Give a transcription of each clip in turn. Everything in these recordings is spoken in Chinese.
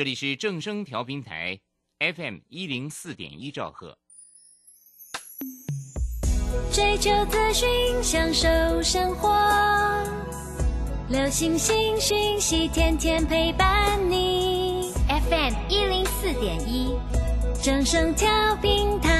这里是正声调频台 FM 一零四点一兆赫。追求资讯，享受生活，流星星讯息，天天陪伴你。FM 一零四点一，正声调频台。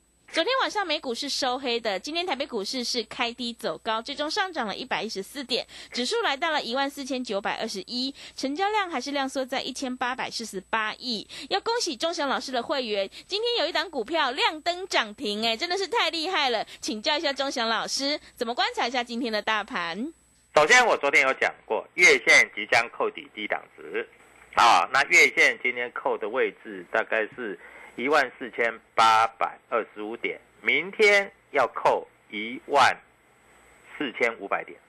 昨天晚上美股是收黑的，今天台北股市是开低走高，最终上涨了一百一十四点，指数来到了一万四千九百二十一，成交量还是量缩在一千八百四十八亿。要恭喜钟祥老师的会员，今天有一档股票亮灯涨停，哎，真的是太厉害了！请教一下钟祥老师，怎么观察一下今天的大盘？首先，我昨天有讲过，月线即将扣底低档值，啊，那月线今天扣的位置大概是。一万四千八百二十五点，明天要扣一万四千五百点，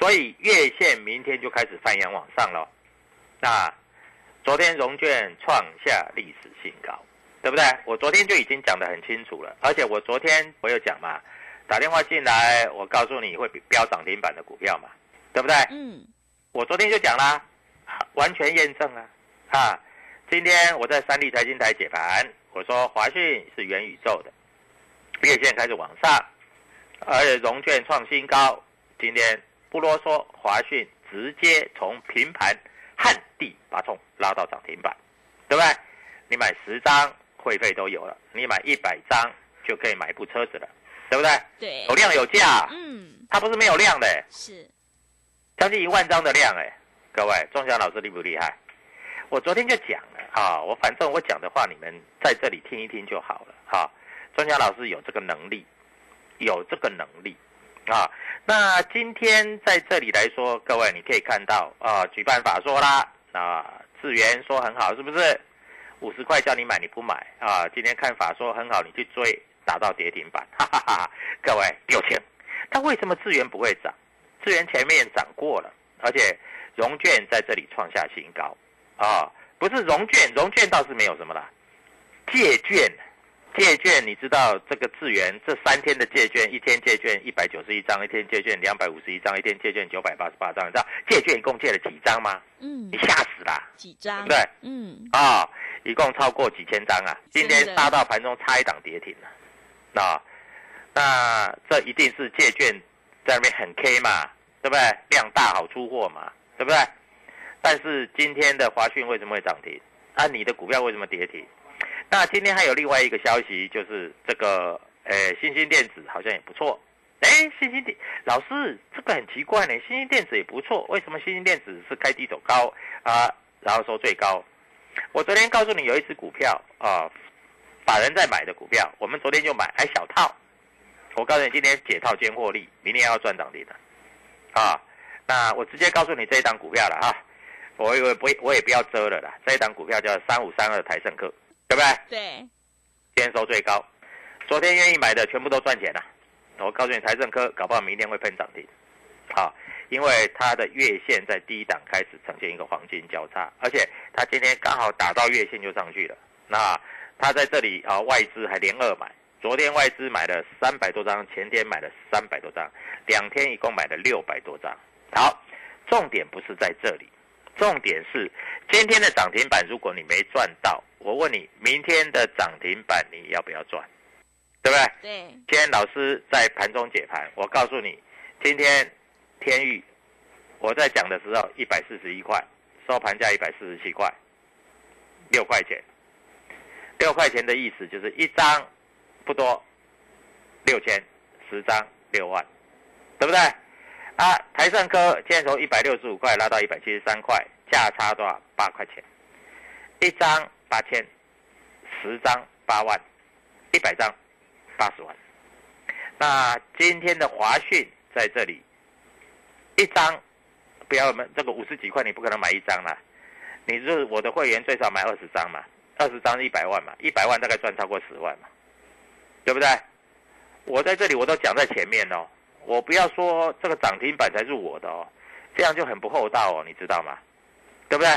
所以月线明天就开始翻阳往上了。那昨天融券创下历史新高，对不对？我昨天就已经讲得很清楚了，而且我昨天我有讲嘛，打电话进来，我告诉你会飙涨停板的股票嘛，对不对？嗯，我昨天就讲啦，完全验证啊，啊。今天我在三立财经台解盘，我说华讯是元宇宙的，月线开始往上，而且融券创新高。今天不啰嗦，华讯直接从平盘旱地拔葱拉到涨停板，对不对？你买十张会费都有了，你买一百张就可以买部车子了，对不对？对，有量有价。嗯，它不是没有量的，是将近一万张的量哎，各位，钟祥老师厉不厉害？我昨天就讲了啊，我反正我讲的话，你们在这里听一听就好了哈。专家老师有这个能力，有这个能力啊。那今天在这里来说，各位你可以看到啊，举办法说啦啊，智源说很好，是不是？五十块叫你买你不买啊？今天看法说很好，你去追，打到跌停板，哈哈哈！各位有钱，但为什么智源不会涨？智源前面涨过了，而且融券在这里创下新高。啊，不是融券，融券倒是没有什么啦。借券，借券，你知道这个智源这三天的借券，一天借券一百九十一张，一天借券两百五十一张，一天借券九百八十八张，你知道借券一共借了几张吗？嗯，你吓死啦！几张？对，嗯，啊，一共超过几千张啊！今天杀到盘中差一档跌停了，那那这一定是借券在那边很 K 嘛，对不对？量大好出货嘛，对不对？但是今天的华讯为什么会涨停？啊，你的股票为什么跌停？那今天还有另外一个消息，就是这个，诶，新兴电子好像也不错。哎，新兴电老师，这个很奇怪呢，新兴电子也不错，为什么新兴电子是开低走高啊，然后收最高？我昨天告诉你有一只股票啊，法人在买的股票，我们昨天就买，还小套。我告诉你，今天解套兼获利，明天要赚涨停的。啊，那我直接告诉你这一档股票了啊。我以为不，我也不要遮了啦。这一档股票叫三五三二台盛科，对不对？对。今天收最高，昨天愿意买的全部都赚钱了。我告诉你，台盛科搞不好明天会喷涨停。好，因为它的月线在低档开始呈现一个黄金交叉，而且它今天刚好打到月线就上去了。那它在这里啊，外资还连二买，昨天外资买了三百多张，前天买了三百多张，两天一共买了六百多张。好，重点不是在这里，重点是今天的涨停板，如果你没赚到，我问你，明天的涨停板你要不要赚？对不对？对，今天老师在盘中解盘，我告诉你，今天天域我在讲的时候一百四十一块，收盘价一百四十七块，六块钱。六块钱的意思就是一张不多，六千，十张六万，对不对？啊，台盛科今天从一百六十五块拉到一百七十三块，价差多少？八块钱，一张八千，十张八万，一百张八十万。那今天的华讯在这里，一张不要们这个五十几块，你不可能买一张啦。你是我的会员，最少买二十张嘛，二十张一百万嘛，一百万大概赚超过十万嘛，对不对？我在这里我都讲在前面哦，我不要说这个涨停板才是我的哦，这样就很不厚道哦，你知道吗？对不对？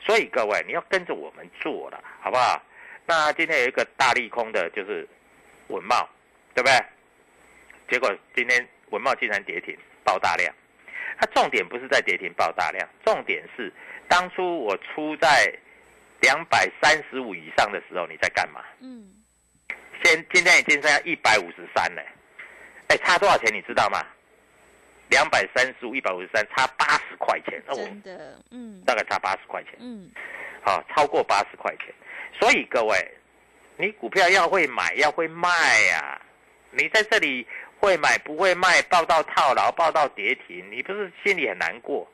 所以各位你要跟着我们做了，好不好？那今天有一个大利空的，就是文茂，对不对？结果今天文茂竟然跌停爆大量，它重点不是在跌停爆大量，重点是当初我出在两百三十五以上的时候，你在干嘛？嗯，现今天已经剩下一百五十三了，哎，差多少钱你知道吗？两百三十五、一百五十三，差八十块钱哦，真的，嗯大概差八十块钱。嗯，好、超过八十块钱。所以各位，你股票要会买，要会卖呀、你在这里会买不会卖，报到套牢，报到跌停，你不是心里很难过？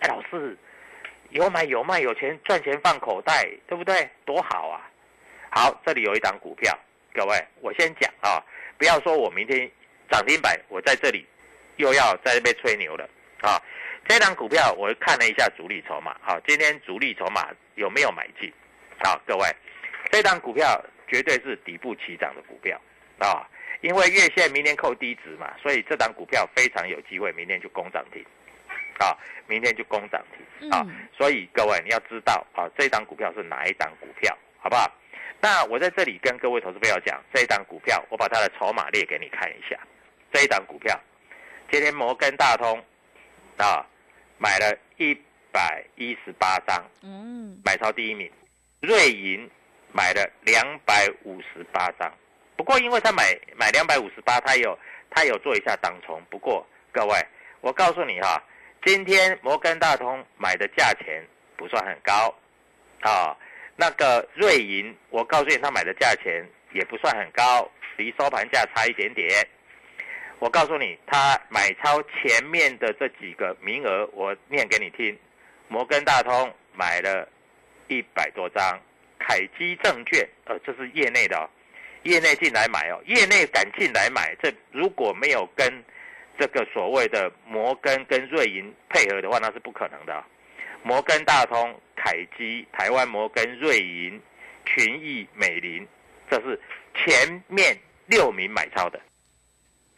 哎，老师，有买有卖，有钱赚钱放口袋，对不对？多好啊！好，这里有一档股票，各位，我先讲啊，不要说我明天涨停板，我在这里又要在这边吹牛了啊。这档股票我看了一下主力筹码，好，今天主力筹码有没有买进？好，各位，这档股票绝对是底部起涨的股票啊，因为月线明天扣低值嘛，所以这档股票非常有机会明天就攻涨停，啊，明天就攻涨停啊，嗯所以各位你要知道啊，这档股票是哪一档股票，好不好？那我在这里跟各位投资朋友讲，这一档股票我把它的筹码列给你看一下，这一档股票，今天摩根大通啊买了一百一十八张，嗯，买超第一名，瑞银买了两百五十八张，不过因为他买买两百五十八，他有他有做一下当冲。不过各位，我告诉你哈，今天摩根大通买的价钱不算很高，啊，那个瑞银，我告诉你他买的价钱也不算很高，离收盘价差一点点。我告诉你，他买超前面的这几个名额，我念给你听。摩根大通买了一百多张，凯基证券，呃，这是业内的哦，业内进来买哦，业内敢进来买，这如果没有跟这个所谓的摩根跟瑞银配合的话，那是不可能的、摩根大通、凯基、台湾摩根、瑞银、群益、美林，这是前面六名买超的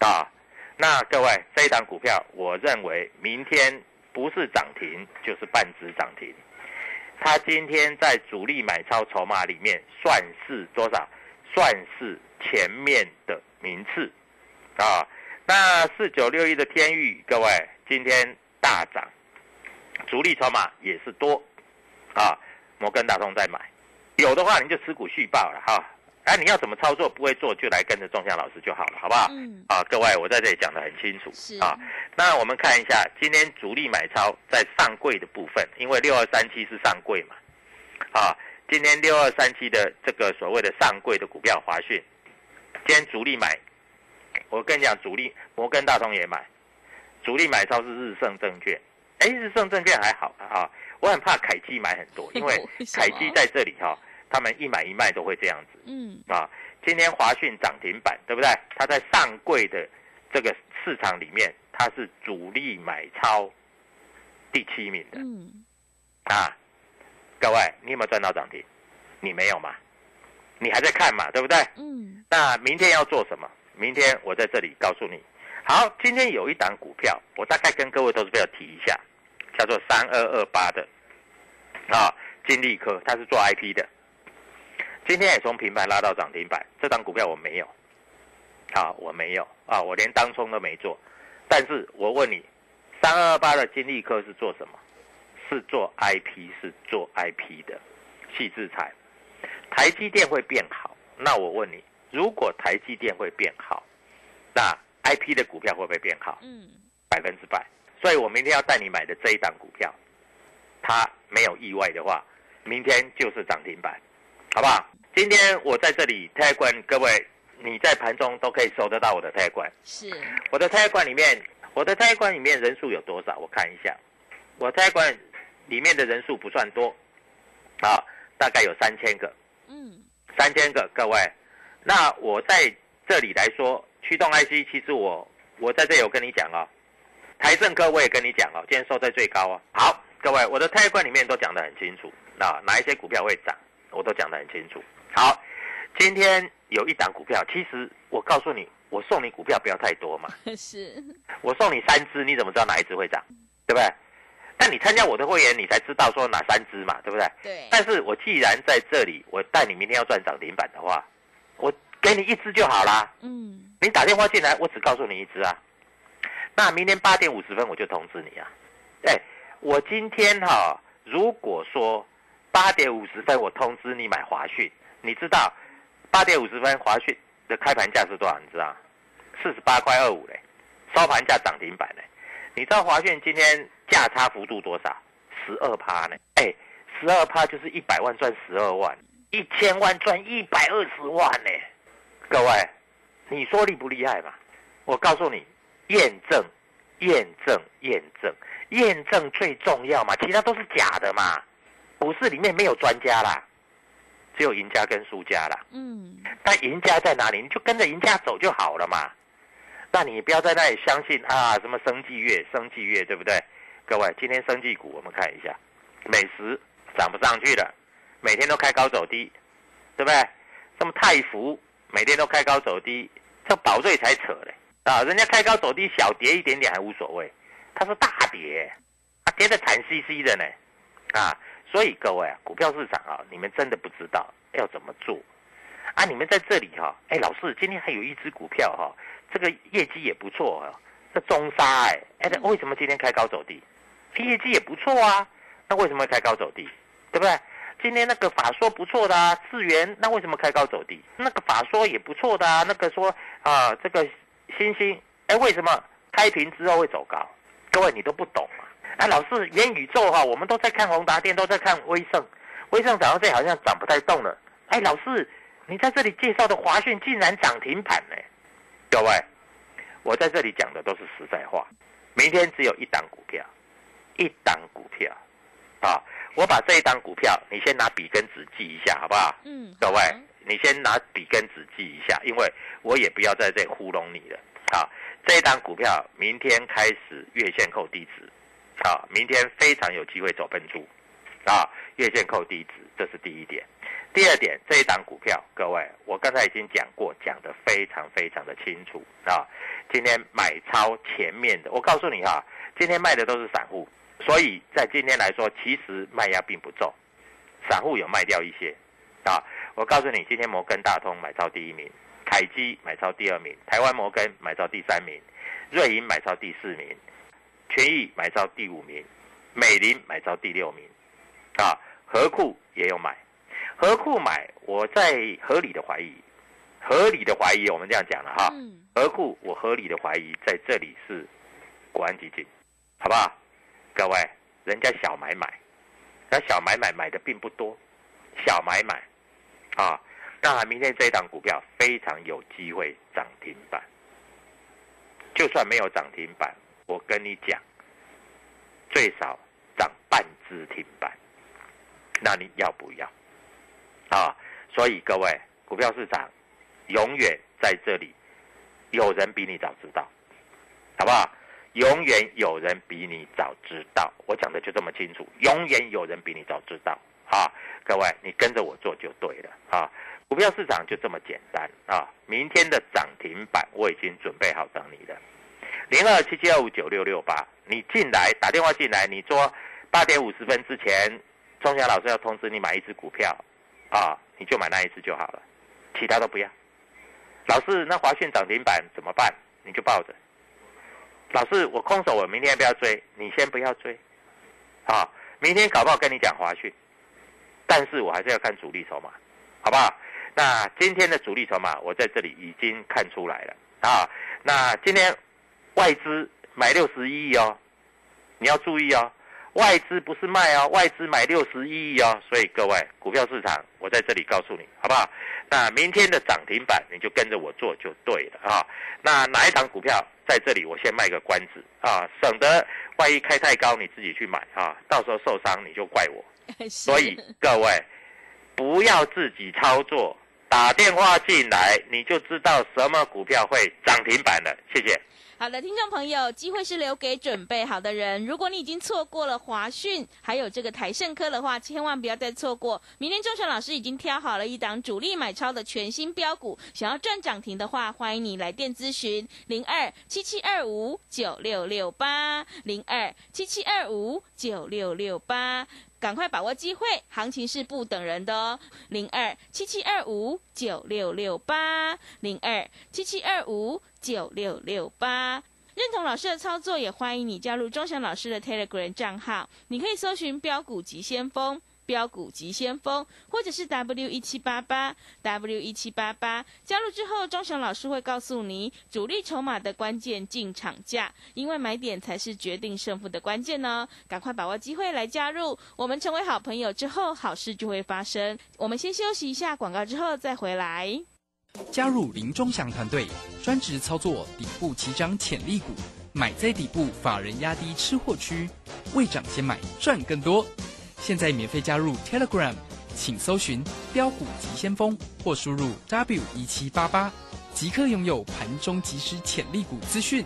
啊。那各位，这一档股票，我认为明天不是涨停就是半只涨停。它今天在主力买超筹码里面算是多少？算是前面的名次啊。那四九六一的天域，各位今天大涨，主力筹码也是多啊。摩根大通在买，有的话你就持股续报了哈。哎、你要怎么操作？不会做就来跟着仲夏老师就好了，好不好？嗯，啊，各位，我在这里讲得很清楚是啊。那我们看一下今天主力买超在上柜的部分，因为六二三七是上柜嘛，啊，今天六二三七的这个所谓的上柜的股票华讯，今天主力买，我跟你讲，主力摩根大通也买，主力买超是日盛证券，哎，日盛证券还好啊，我很怕凯基买很多，因为 凯基在这里哈、他们一买一卖都会这样子。嗯，啊，今天华讯涨停板，对不对？它在上柜的这个市场里面，它是主力买超第七名的嗯，啊。各位，你有没有赚到涨停？你没有嘛？你还在看嘛，对不对？嗯，那明天要做什么？明天我在这里告诉你，好，今天有一档股票，我大概跟各位投资朋友提一下，叫做三二二八的啊，金利科，它是做 IP 的，今天也从平盘拉到涨停板，这档股票我没有，啊，我没有啊，我连当冲都没做，但是我问你，三二二八的金利科是做什么？是做 IP，是做 IP 的，细制材，台积电会变好，那我问你，如果台积电会变好，那 IP 的股票会不会变好？嗯，百分之百。所以我明天要带你买的这一档股票，它没有意外的话，明天就是涨停板，好不好？今天我在这里泰冠，各位你在盘中都可以收得到我的泰冠。是，我的泰冠里面，我的泰冠里面人数有多少？我看一下，我泰冠里面的人数不算多，啊，大概有三千个。嗯，三千个，各位，那我在这里来说，驱动 IC，其实我我在这有跟你讲哦，台政科我也跟你讲哦，今天收在最高哦。好，各位，我的泰冠里面都讲得很清楚，那哪一些股票会涨，我都讲得很清楚。好，今天有一档股票，其实我告诉你，我送你股票不要太多嘛，是，我送你三只，你怎么知道哪一只会涨，对不对？但你参加我的会员，你才知道说哪三只嘛，对不对？对，但是我既然在这里，我带你明天要赚涨停板的话，我给你一只就好啦。嗯，你打电话进来，我只告诉你一只啊。那明天八点五十分我就通知你啊。哎，我今天哈、如果说八点五十分我通知你买华讯，你知道八点五十分华讯的开盘价是多少？你知道？四十八块二五嘞，收盘价涨停板嘞。你知道华讯今天价差幅度多少？十二趴呢？哎，十二趴就是一百万赚十二万，一千万赚一百二十万呢。各位，你说厉不厉害嘛？我告诉你，验证，验证，验证，验证最重要嘛，其他都是假的嘛。股市里面没有专家啦，只有赢家跟输家啦。嗯，那赢家在哪里？你就跟着赢家走就好了嘛。那你不要在那里相信啊，什么生技月、生技月，对不对？各位，今天生技股我们看一下，美食涨不上去了，每天都开高走低，对不对？什么泰福每天都开高走低，这宝瑞才扯嘞啊！人家开高走低，小跌一点点还无所谓，他是大跌，啊跌得惨兮兮的呢啊！所以各位啊，股票市场啊，你们真的不知道要怎么做啊！你们在这里哈、哎，老师今天还有一只股票哈、这个业绩也不错啊，这中沙哎哎，为什么今天开高走低？业绩也不错啊，那为什么会开高走低？对不对？今天那个法说不错的啊，智源那为什么开高走低？那个法说也不错的啊，那个说啊这个星星哎为什么开平之后会走高？各位你都不懂啊！啊，老师元宇宙哈、我们都在看宏达电，都在看威盛，威盛涨到这好像涨不太动了。哎，老师你在这里介绍的华讯竟然涨停板呢？各位，我在这里讲的都是实在话。明天只有一档股票，一档股票，啊，我把这一档股票，你先拿笔跟纸记一下，好不好？嗯，各位，你先拿笔跟纸记一下，因为我也不要在这里糊弄你了。啊，这一档股票明天开始月线扣低值，啊，明天非常有机会走喷出，啊，月线扣低值，这是第一点。第二点，这一档股票，各位，我刚才已经讲过，讲得非常非常的清楚啊。今天买超前面的，我告诉你哈、今天卖的都是散户，所以在今天来说，其实卖压并不重，散户有卖掉一些啊。我告诉你，今天摩根大通买超第一名，凯基买超第二名，台湾摩根买超第三名，瑞银买超第四名，权益买到第五名，美林买到第六名，啊，和库也有买，和库买，我在合理的怀疑，合理的怀疑，我们这样讲了哈，嗯，和库我合理的怀疑在这里是国安基金，好不好？各位，人家小买买，那小买买买的并不多，小买买，啊，那明天这一档股票非常有机会涨停板，就算没有涨停板，我跟你讲，最少涨半只停板，那你要不要？啊，所以各位，股票市场永远在这里，有人比你早知道，好不好？永远有人比你早知道，我讲的就这么清楚，永远有人比你早知道啊！各位，你跟着我做就对了啊！股票市场就这么简单啊！明天的涨停板我已经准备好等你了，零二七七二五九六六八，你进来打电话进来，你说八点五十分之前，钟祥老师要通知你买一只股票，啊，你就买那一只就好了，其他都不要。老师，那华讯涨停板怎么办？你就抱着。老师，我空手，我明天要不要追，你先不要追，啊，明天搞不好跟你讲华讯，但是我还是要看主力筹码，好不好？那今天的主力筹码，我在这里已经看出来了啊。那今天外资买六十一亿哦，你要注意哦，外资不是卖哦，外资买六十一亿哦。所以各位，股票市场，我在这里告诉你，好不好？那明天的涨停板，你就跟着我做就对了啊。那哪一档股票在这里，我先卖个关子啊，省得万一开太高，你自己去买啊，到时候受伤你就怪我。所以各位不要自己操作。打电话进来，你就知道什么股票会涨停板了。谢谢。好的，听众朋友，机会是留给准备好的人。如果你已经错过了华讯，还有这个台盛科的话，千万不要再错过。明天周成老师已经挑好了一档主力买超的全新标股，想要赚涨停的话，欢迎你来电咨询零二七七二五九六六八零二七七二五九六六八。赶快把握机会，行情是不等人的哦。零二七七二五九六六八，零二七七二五九六六八。认同老师的操作，也欢迎你加入钟祥老师的 Telegram 账号，你可以搜寻标股急先锋。标股急先锋，或者是 W 一七八八 W 一七八八，加入之后，钟祥老师会告诉你主力筹码的关键进场价，因为买点才是决定胜负的关键呢。赶快把握机会来加入，我们成为好朋友之后，好事就会发生。我们先休息一下广告，之后再回来。加入林钟祥团队，专职操作底部起涨潜力股，买在底部，法人压低吃货区，未涨先买赚更多。现在免费加入 Telegram，请搜寻“标股急先锋”或输入 “w 一七八八”，即刻拥有盘中即时潜力股资讯。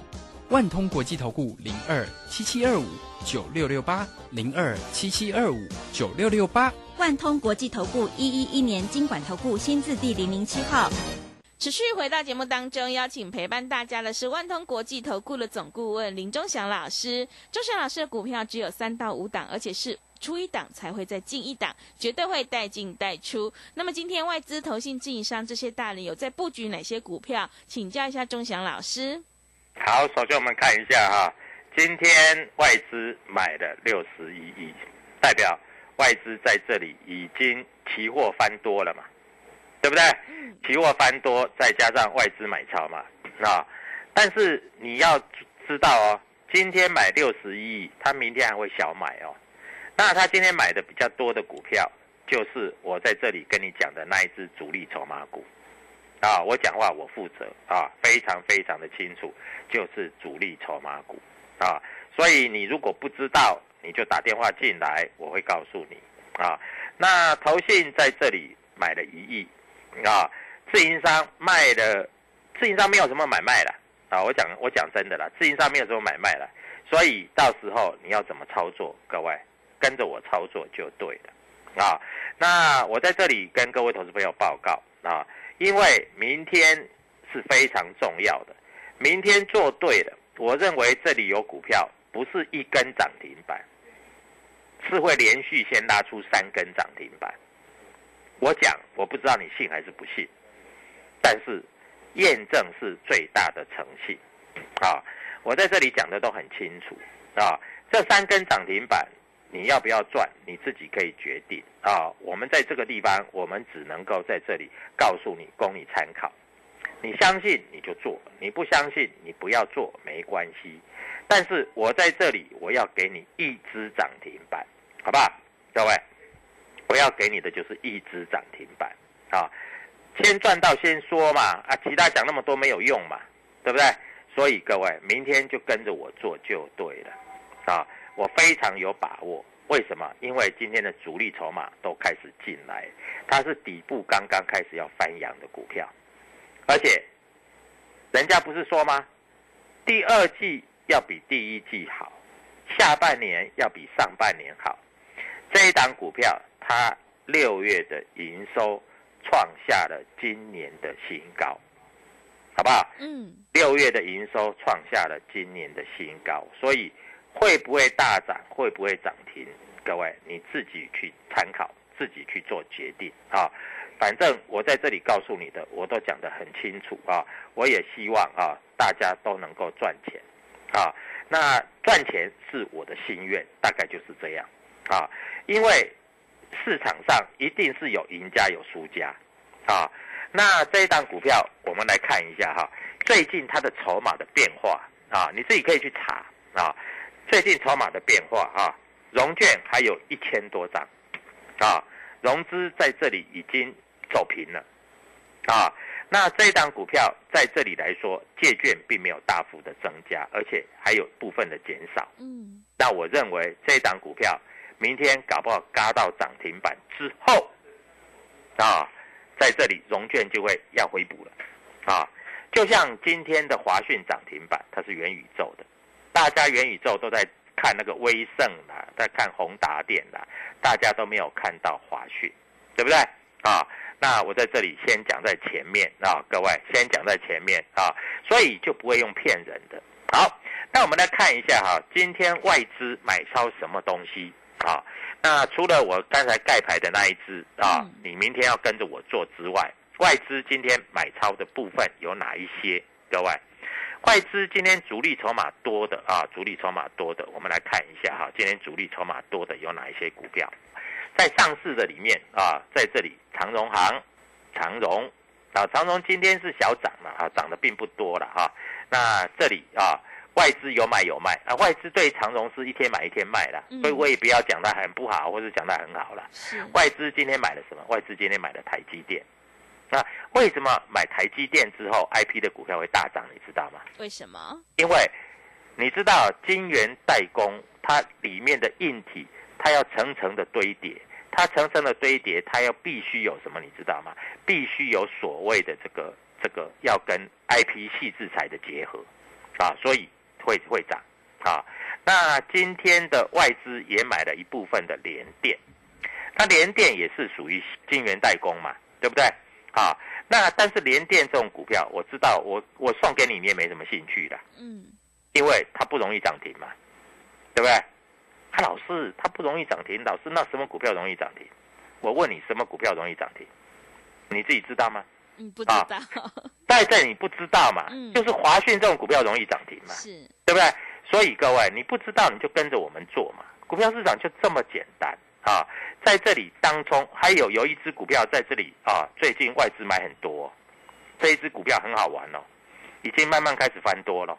万通国际投顾零二七七二五九六六八零二七七二五九六六八。万通国际投顾一一一年经管投顾新字第零零七号。持续回到节目当中，邀请陪伴大家的是万通国际投顾的总顾问林忠祥老师。忠祥老师的股票只有三到五档，而且是。出一档才会再进一档，绝对会带进带出。那么今天外资、投信、自营商这些大人有在布局哪些股票？请教一下钟祥老师。好，首先我们看一下哈，今天外资买了六十一亿，代表外资在这里已经期货翻多了嘛，对不对？期货翻多，再加上外资买超嘛，啊，但是你要知道哦，今天买六十一亿，他明天还会小买哦。那他今天买的比较多的股票，就是我在这里跟你讲的那一只主力筹码股，啊，我讲话我负责啊，非常非常的清楚，就是主力筹码股，啊，所以你如果不知道，你就打电话进来，我会告诉你，啊，那投信在这里买了一亿，啊，自营商卖的，自营商没有什么买卖了，啊，我讲我讲真的啦，自营商没有什么买卖了，所以到时候你要怎么操作，各位？跟着我操作就对了，啊，那我在这里跟各位投资朋友报告啊，因为明天是非常重要的，明天做对了，我认为这里有股票不是一根涨停板，是会连续先拉出三根涨停板。我讲我不知道你信还是不信，但是验证是最大的诚信，啊，我在这里讲的都很清楚啊，这三根涨停板。你要不要赚？你自己可以决定啊！我们在这个地方，我们只能够在这里告诉你，供你参考。你相信你就做，你不相信你不要做，没关系。但是我在这里，我要给你一支涨停板，好不好？各位，我要给你的就是一支涨停板啊！先赚到先说嘛，啊，其他讲那么多没有用嘛，对不对？所以各位，明天就跟着我做就对了啊！我非常有把握，为什么？因为今天的主力筹码都开始进来，它是底部刚刚开始要翻扬的股票，而且人家不是说吗？第二季要比第一季好，下半年要比上半年好。这一档股票，它六月的营收创下了今年的新高，好不好？嗯，六月的营收创下了今年的新高，所以会不会大涨，会不会涨停？各位你自己去参考，自己去做决定啊。反正我在这里告诉你的，我都讲得很清楚啊。我也希望啊，大家都能够赚钱啊。那赚钱是我的心愿，大概就是这样啊。因为市场上一定是有赢家有输家啊。那这一档股票，我们来看一下哈，最近它的筹码的变化啊，你自己可以去查啊。最近筹码的变化啊，融券还有一千多张啊，融资在这里已经走平了啊。那这一档股票在这里来说，借券并没有大幅的增加，而且还有部分的减少。嗯，那我认为这一档股票明天搞不好嘎到涨停板之后啊。在这里，融券就会要回补了，啊，就像今天的华讯涨停板，它是元宇宙的，大家元宇宙都在看那个威盛啦，在看宏达电啦，大家都没有看到华讯，对不对？啊，那我在这里先讲在前面啊，各位先讲在前面啊，所以就不会用骗人的。好，那我们来看一下哈，今天外资买超什么东西啊？那除了我刚才盖牌的那一只啊，你明天要跟着我做之外，外资今天买超的部分有哪一些？各位，外资今天主力筹码多的啊，主力筹码多的，我们来看一下哈，今天主力筹码多的有哪一些股票？在上市的里面啊，在这里长荣行、长荣啊，长荣今天是小涨了啊，涨的并不多了哈。那这里啊。外资有买有卖啊，外资对长荣是一天买一天卖的，所以我也不要讲它很不好，或者讲它很好了。外资今天买了什么？外资今天买了台积电。那为什么买台积电之后，I P 的股票会大涨？你知道吗？为什么？因为你知道晶圆代工它里面的硬体，它要层层的堆叠，它层层的堆叠，它要必须有什么？你知道吗？必须有所谓的这个这个要跟 I P 细制材的结合啊，所以。会会涨，啊，那今天的外资也买了一部分的联电，那联电也是属于晶圆代工嘛，对不对？啊，那但是联电这种股票，我知道我我送给你，你也没什么兴趣的，嗯，因为它不容易涨停嘛，对不对？他老师，它不容易涨停，老师那什么股票容易涨停？我问你，什么股票容易涨停？你自己知道吗？嗯，不知道。在这你不知道嘛？嗯，就是华讯这种股票容易涨停嘛？是，对不对？所以各位，你不知道你就跟着我们做嘛。股票市场就这么简单啊！在这里当中还有有一只股票在这里啊，最近外资买很多，这一只股票很好玩哦，已经慢慢开始翻多了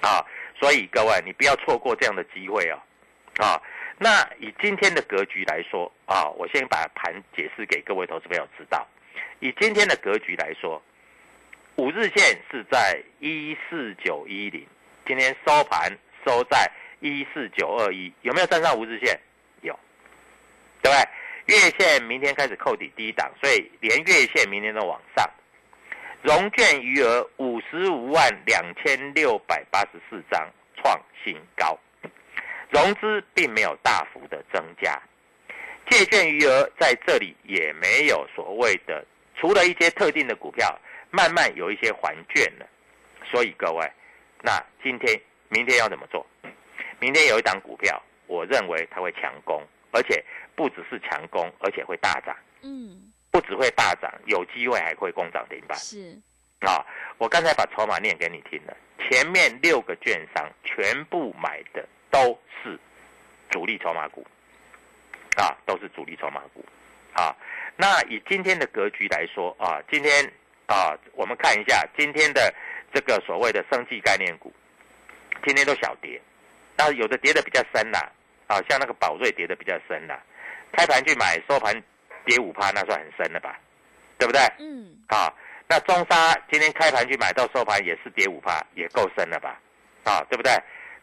啊！所以各位，你不要错过这样的机会哦啊！那以今天的格局来说啊，我先把盘解释给各位投资朋友知道。以今天的格局来说，五日线是在一四九一零，今天收盘收在一四九二一，有没有站上五日线？有，对不对？月线明天开始扣底低档，所以连月线明天都往上。融券余额五十五万两千六百八十四张，创新高。融资并没有大幅的增加，借券余额在这里也没有所谓的。除了一些特定的股票，慢慢有一些还券了，所以各位，那今天、明天要怎么做？明天有一档股票，我认为它会强攻，而且不只是强攻，而且会大涨。嗯，不只会大涨，有机会还会攻涨停板。是啊，我刚才把筹码念给你听了，前面六个券商全部买的都是主力筹码股，啊，都是主力筹码股，啊。那以今天的格局来说啊，今天啊，我们看一下今天的这个所谓的生技概念股，今天都小跌，那有的跌的比较深啦，啊，像那个宝瑞跌的比较深了，开盘去买收盘跌五趴，那算很深了吧，对不对？嗯。啊，那中沙今天开盘去买到收盘也是跌五趴，也够深了吧？啊，对不对？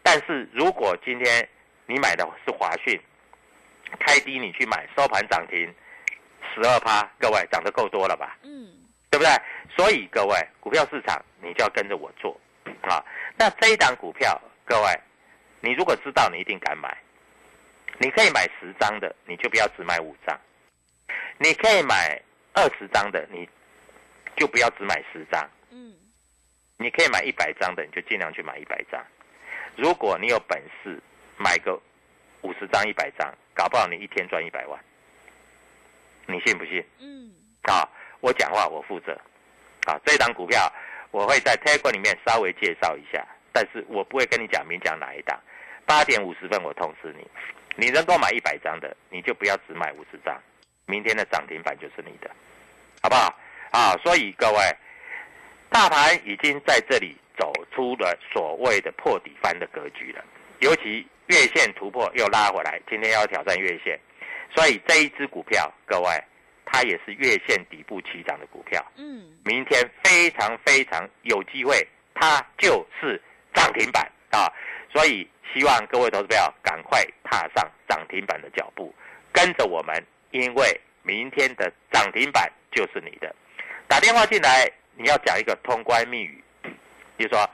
但是如果今天你买的是华讯，开低你去买收盘涨停。十二趴，各位涨得够多了吧？嗯，对不对？所以各位，股票市场你就要跟着我做啊。那这一档股票，各位，你如果知道，你一定敢买。你可以买十张的，你就不要只买五张；你可以买二十张的，你就不要只买十张。嗯，你可以买一百张的，你就尽量去买一百张。如果你有本事买个五十张、一百张，搞不好你一天赚一百万。你信不信？嗯，啊，我讲话我负责。啊，这档股票我会在 Telegram 里面稍微介绍一下，但是我不会跟你讲明讲哪一档。八点五十分我通知你，你能够买一百张的，你就不要只买五十张，明天的涨停板就是你的，好不好？啊，所以各位，大盘已经在这里走出了所谓的破底翻的格局了，尤其月线突破又拉回来，今天要挑战月线，所以这一只股票，各位，它也是月线底部起涨的股票，嗯，明天非常非常有机会，它就是涨停板啊！所以希望各位投资票赶快踏上涨停板的脚步，跟着我们，因为明天的涨停板就是你的。打电话进来，你要讲一个通关密语，比如说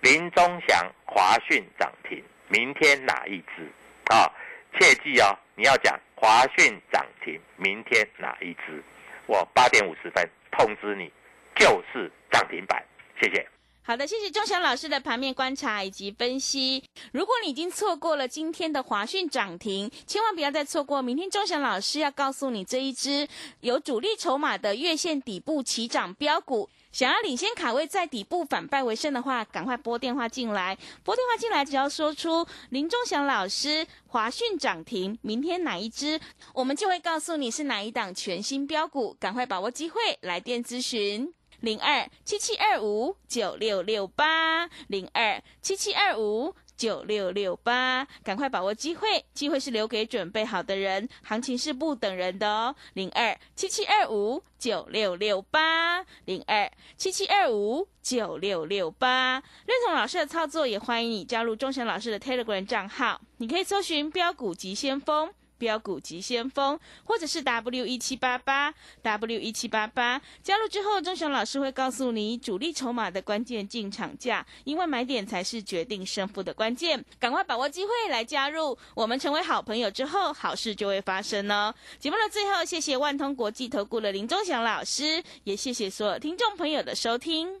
林中祥、华讯涨停，明天哪一支啊？切记哦，你要讲华讯涨停，明天哪一支？我八点五十分通知你，就是涨停板。谢谢。好的，谢谢钟祥老师的盘面观察以及分析。如果你已经错过了今天的华讯涨停，千万不要再错过明天钟祥老师要告诉你这一支有主力筹码的月线底部起涨标股。想要领先卡位，在底部反败为胜的话，赶快拨电话进来。拨电话进来，只要说出林钟祥老师华讯涨停，明天哪一支，我们就会告诉你是哪一档全新标股。赶快把握机会，来电咨询。零二七七二五九六六八，零二七七二五九六六八，赶快把握机会，机会是留给准备好的人，行情是不等人的哦。零二七七二五九六六八，零二七七二五九六六八，认同老师的操作，也欢迎你加入钟祥老师的 Telegram 账号，你可以搜寻标股急先锋。标股急先锋，或者是 W 一七八八 W 一七八八，加入之后，钟雄老师会告诉你主力筹码的关键进场价，因为买点才是决定胜负的关键，赶快把握机会来加入，我们成为好朋友之后，好事就会发生哦。节目的最后，谢谢万通国际投顾的林钟祥老师，也谢谢所有听众朋友的收听。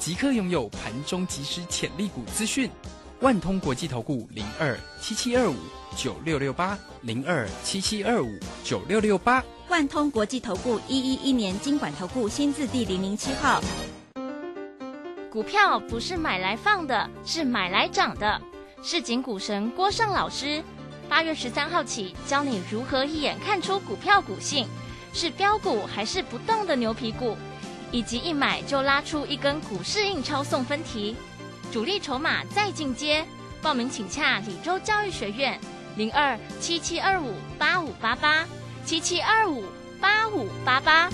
即刻拥有盘中即时潜力股资讯，万通国际投顾零二七七二五九六六八零二七七二五九六六八，万通国际投顾一一一年经管投顾新字第零零七号。股票不是买来放的，是买来涨的。市井股神郭胜老师，八月十三号起教你如何一眼看出股票股性，是标股还是不动的牛皮股。以及一买就拉出一根股市印钞送分题，主力筹码再进阶，报名请洽李州教育学院零二七七二五八五八八七七二五八五八八。